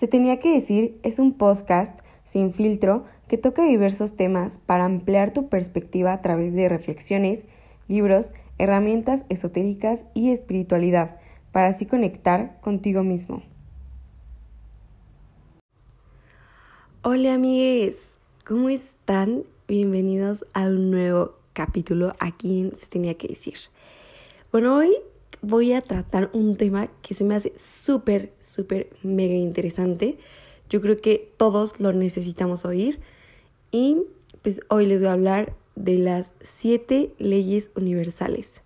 Se tenía que decir es un podcast sin filtro que toca diversos temas para ampliar tu perspectiva a través de reflexiones, libros, herramientas esotéricas y espiritualidad, para así conectar contigo mismo. Hola amigues, ¿cómo están? Bienvenidos a un nuevo capítulo aquí en Se tenía que decir. Bueno, hoy voy a tratar un tema que se me hace súper, súper, mega interesante. Yo creo que todos lo necesitamos oír. Y pues hoy les voy a hablar de las siete leyes universales.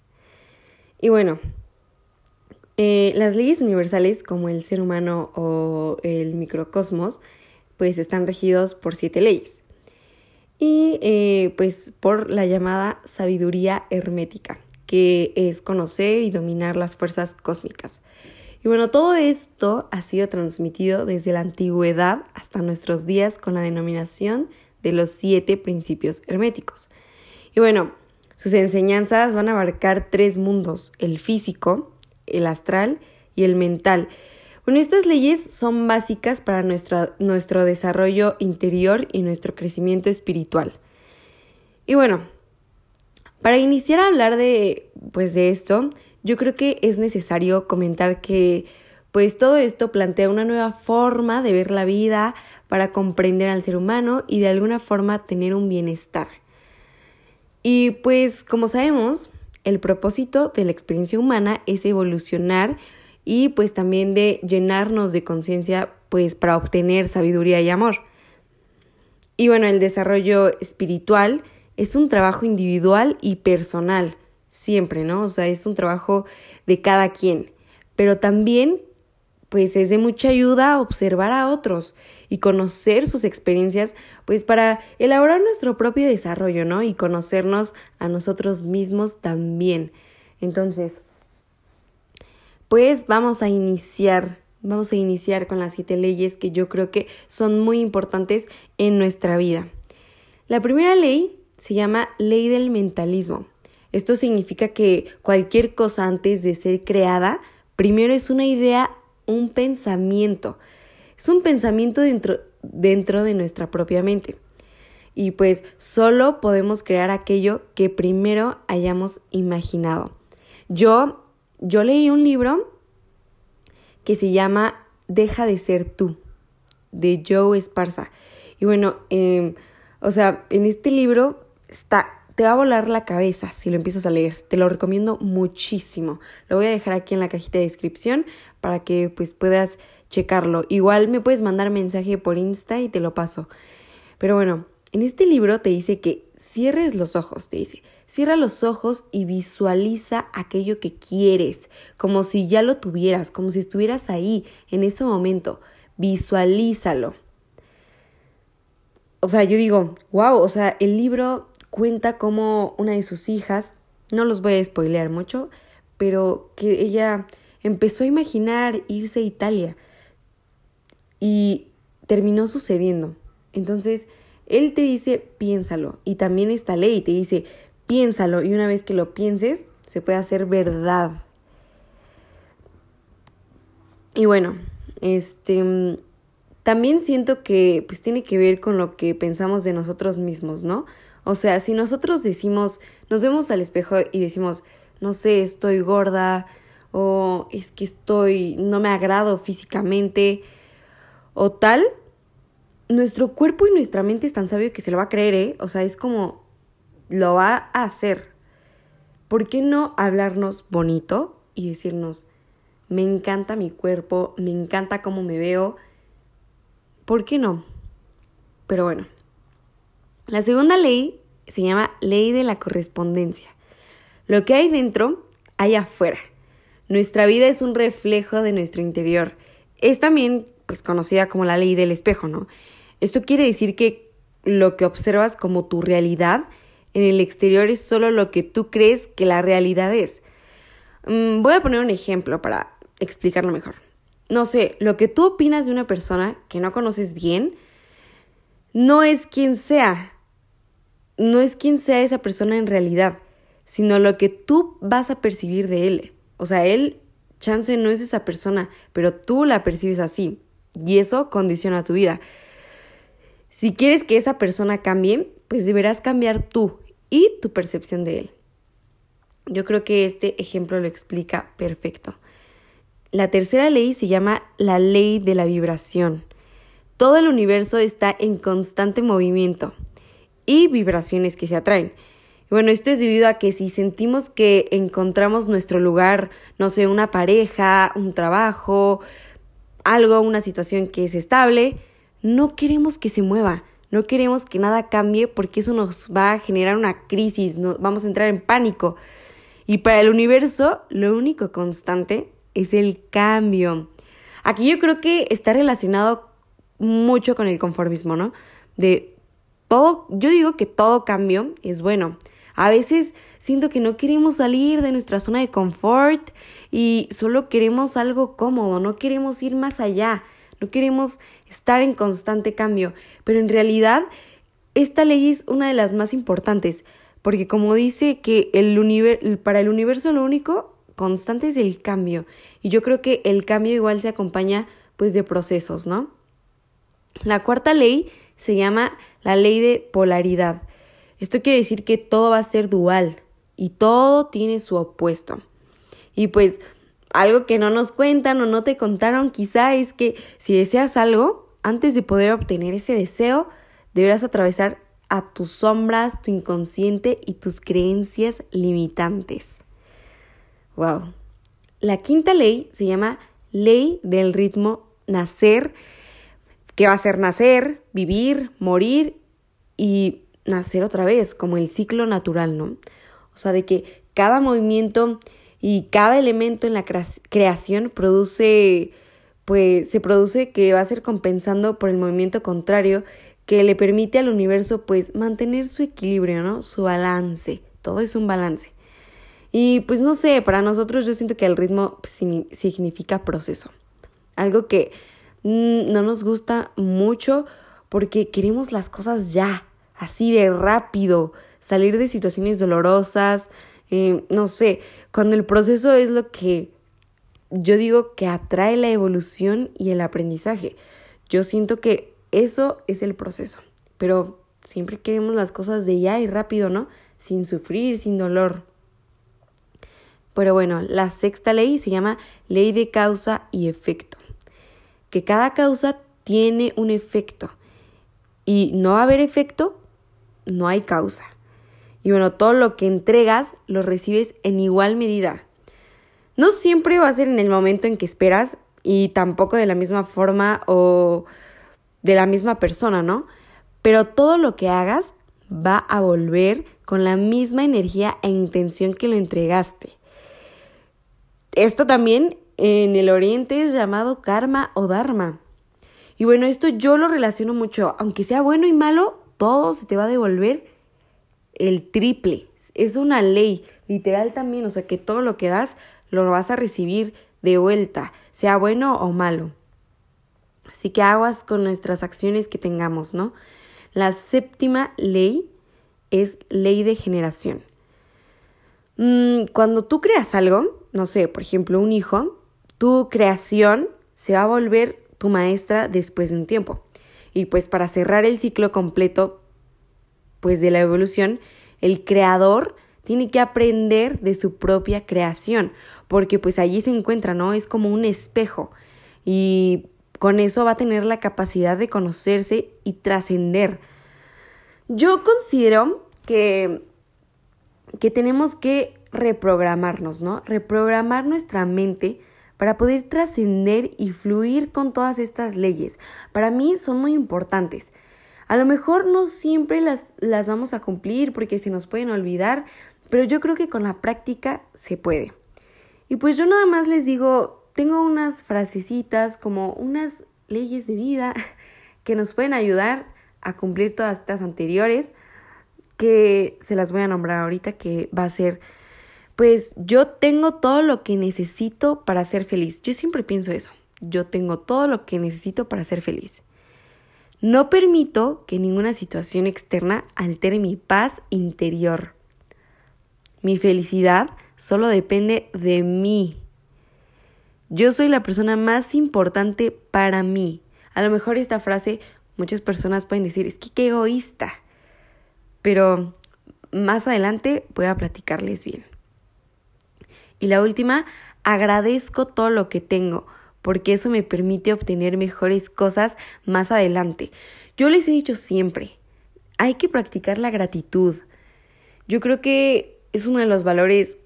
Y bueno, eh, las leyes universales como el ser humano o el microcosmos pues están regidos por siete leyes. Y eh, pues por la llamada sabiduría hermética que es conocer y dominar las fuerzas cósmicas. Y bueno, todo esto ha sido transmitido desde la antigüedad hasta nuestros días con la denominación de los siete principios herméticos. Y bueno, sus enseñanzas van a abarcar tres mundos, el físico, el astral y el mental. Bueno, estas leyes son básicas para nuestro, nuestro desarrollo interior y nuestro crecimiento espiritual. Y bueno, para iniciar a hablar de, pues, de esto, yo creo que es necesario comentar que pues todo esto plantea una nueva forma de ver la vida para comprender al ser humano y de alguna forma tener un bienestar. Y pues como sabemos, el propósito de la experiencia humana es evolucionar y pues también de llenarnos de conciencia pues para obtener sabiduría y amor. Y bueno, el desarrollo espiritual es un trabajo individual y personal, siempre, ¿no? O sea, es un trabajo de cada quien, pero también pues es de mucha ayuda observar a otros y conocer sus experiencias, pues para elaborar nuestro propio desarrollo, ¿no? Y conocernos a nosotros mismos también. Entonces, pues vamos a iniciar, vamos a iniciar con las siete leyes que yo creo que son muy importantes en nuestra vida. La primera ley se llama ley del mentalismo. Esto significa que cualquier cosa antes de ser creada, primero es una idea, un pensamiento. Es un pensamiento dentro, dentro de nuestra propia mente. Y pues solo podemos crear aquello que primero hayamos imaginado. Yo, yo leí un libro que se llama Deja de ser tú, de Joe Esparza. Y bueno, em, o sea, en este libro está, te va a volar la cabeza si lo empiezas a leer. Te lo recomiendo muchísimo. Lo voy a dejar aquí en la cajita de descripción para que pues puedas checarlo. Igual me puedes mandar mensaje por Insta y te lo paso. Pero bueno, en este libro te dice que cierres los ojos, te dice. Cierra los ojos y visualiza aquello que quieres, como si ya lo tuvieras, como si estuvieras ahí en ese momento. Visualízalo. O sea, yo digo, wow, o sea, el libro cuenta como una de sus hijas, no los voy a spoilear mucho, pero que ella empezó a imaginar irse a Italia y terminó sucediendo. Entonces, él te dice, piénsalo. Y también esta ley te dice, piénsalo. Y una vez que lo pienses, se puede hacer verdad. Y bueno, este también siento que pues tiene que ver con lo que pensamos de nosotros mismos, ¿no? O sea, si nosotros decimos, nos vemos al espejo y decimos, no sé, estoy gorda o es que estoy, no me agrado físicamente o tal, nuestro cuerpo y nuestra mente es tan sabio que se lo va a creer, ¿eh? O sea, es como, lo va a hacer. ¿Por qué no hablarnos bonito y decirnos, me encanta mi cuerpo, me encanta cómo me veo? ¿Por qué no? Pero bueno, la segunda ley se llama ley de la correspondencia. Lo que hay dentro, hay afuera. Nuestra vida es un reflejo de nuestro interior. Es también pues conocida como la ley del espejo, ¿no? Esto quiere decir que lo que observas como tu realidad en el exterior es solo lo que tú crees que la realidad es. Mm, voy a poner un ejemplo para explicarlo mejor. No sé, lo que tú opinas de una persona que no conoces bien no es quien sea, no es quien sea esa persona en realidad, sino lo que tú vas a percibir de él. O sea, él, chance, no es esa persona, pero tú la percibes así. y eso condiciona tu vida. Si quieres que esa persona cambie, pues deberás cambiar tú y tu percepción de él. Yo creo que este ejemplo lo explica perfecto. La tercera ley se llama la ley de la vibración. Todo el universo está en constante movimiento y vibraciones que se atraen. Bueno, esto es debido a que si sentimos que encontramos nuestro lugar, no sé, una pareja, un trabajo, algo, una situación que es estable, no queremos que se mueva, no queremos que nada cambie porque eso nos va a generar una crisis, nos, vamos a entrar en pánico. Y para el universo, lo único constante es el cambio. Aquí yo creo que está relacionado mucho con el conformismo, ¿no? De todo, yo digo que todo cambio es bueno. A veces siento que no queremos salir de nuestra zona de confort y solo queremos algo cómodo, no queremos ir más allá, no queremos estar en constante cambio, pero en realidad esta ley es una de las más importantes, porque como dice que el para el universo lo único constante es el cambio. Y yo creo que el cambio igual se acompaña pues de procesos, ¿no? La cuarta ley se llama la ley de polaridad. Esto quiere decir que todo va a ser dual y todo tiene su opuesto. Y pues algo que no nos cuentan o no te contaron quizá es que si deseas algo, antes de poder obtener ese deseo, deberás atravesar a tus sombras, tu inconsciente y tus creencias limitantes. Wow. La quinta ley se llama ley del ritmo nacer, que va a ser nacer, vivir, morir y nacer otra vez, como el ciclo natural, ¿no? O sea, de que cada movimiento y cada elemento en la creación produce, pues se produce que va a ser compensando por el movimiento contrario que le permite al universo pues mantener su equilibrio, ¿no? Su balance. Todo es un balance. Y pues no sé, para nosotros yo siento que el ritmo significa proceso. Algo que no nos gusta mucho porque queremos las cosas ya, así de rápido, salir de situaciones dolorosas, eh, no sé, cuando el proceso es lo que yo digo que atrae la evolución y el aprendizaje. Yo siento que eso es el proceso, pero siempre queremos las cosas de ya y rápido, ¿no? Sin sufrir, sin dolor. Pero bueno, la sexta ley se llama ley de causa y efecto. Que cada causa tiene un efecto. Y no va a haber efecto, no hay causa. Y bueno, todo lo que entregas lo recibes en igual medida. No siempre va a ser en el momento en que esperas y tampoco de la misma forma o de la misma persona, ¿no? Pero todo lo que hagas va a volver con la misma energía e intención que lo entregaste. Esto también en el oriente es llamado karma o dharma. Y bueno, esto yo lo relaciono mucho, aunque sea bueno y malo, todo se te va a devolver el triple. Es una ley literal también, o sea que todo lo que das lo vas a recibir de vuelta, sea bueno o malo. Así que aguas con nuestras acciones que tengamos, ¿no? La séptima ley es ley de generación. Mm, cuando tú creas algo, no sé, por ejemplo, un hijo, tu creación se va a volver tu maestra después de un tiempo. Y pues para cerrar el ciclo completo, pues de la evolución, el creador tiene que aprender de su propia creación, porque pues allí se encuentra, ¿no? Es como un espejo y con eso va a tener la capacidad de conocerse y trascender. Yo considero que, que tenemos que reprogramarnos, ¿no? Reprogramar nuestra mente para poder trascender y fluir con todas estas leyes. Para mí son muy importantes. A lo mejor no siempre las, las vamos a cumplir porque se nos pueden olvidar, pero yo creo que con la práctica se puede. Y pues yo nada más les digo, tengo unas frasecitas como unas leyes de vida que nos pueden ayudar a cumplir todas estas anteriores, que se las voy a nombrar ahorita, que va a ser pues yo tengo todo lo que necesito para ser feliz. Yo siempre pienso eso. Yo tengo todo lo que necesito para ser feliz. No permito que ninguna situación externa altere mi paz interior. Mi felicidad solo depende de mí. Yo soy la persona más importante para mí. A lo mejor esta frase muchas personas pueden decir, es que qué egoísta. Pero más adelante voy a platicarles bien. Y la última, agradezco todo lo que tengo, porque eso me permite obtener mejores cosas más adelante. Yo les he dicho siempre, hay que practicar la gratitud. Yo creo que es uno de los valores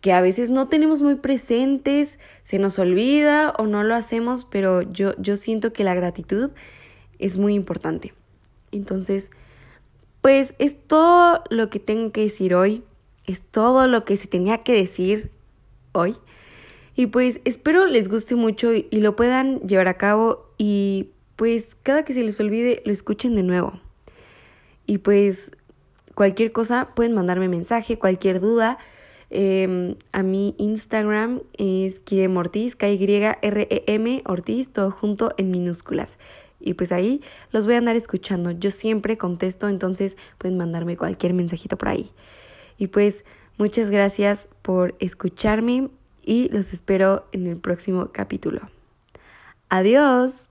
que a veces no tenemos muy presentes, se nos olvida o no lo hacemos, pero yo, yo siento que la gratitud es muy importante. Entonces, pues es todo lo que tengo que decir hoy, es todo lo que se tenía que decir hoy. Y pues espero les guste mucho y, lo puedan llevar a cabo y pues cada que se les olvide lo escuchen de nuevo. Y pues cualquier cosa pueden mandarme mensaje, cualquier duda. Em, a mi Instagram es Kirem Ortiz, K-Y-R-E-M Ortiz, todo junto en minúsculas. Y pues ahí los voy a andar escuchando. Yo siempre contesto, entonces pueden mandarme cualquier mensajito por ahí. Y pues muchas gracias por escucharme y los espero en el próximo capítulo. Adiós.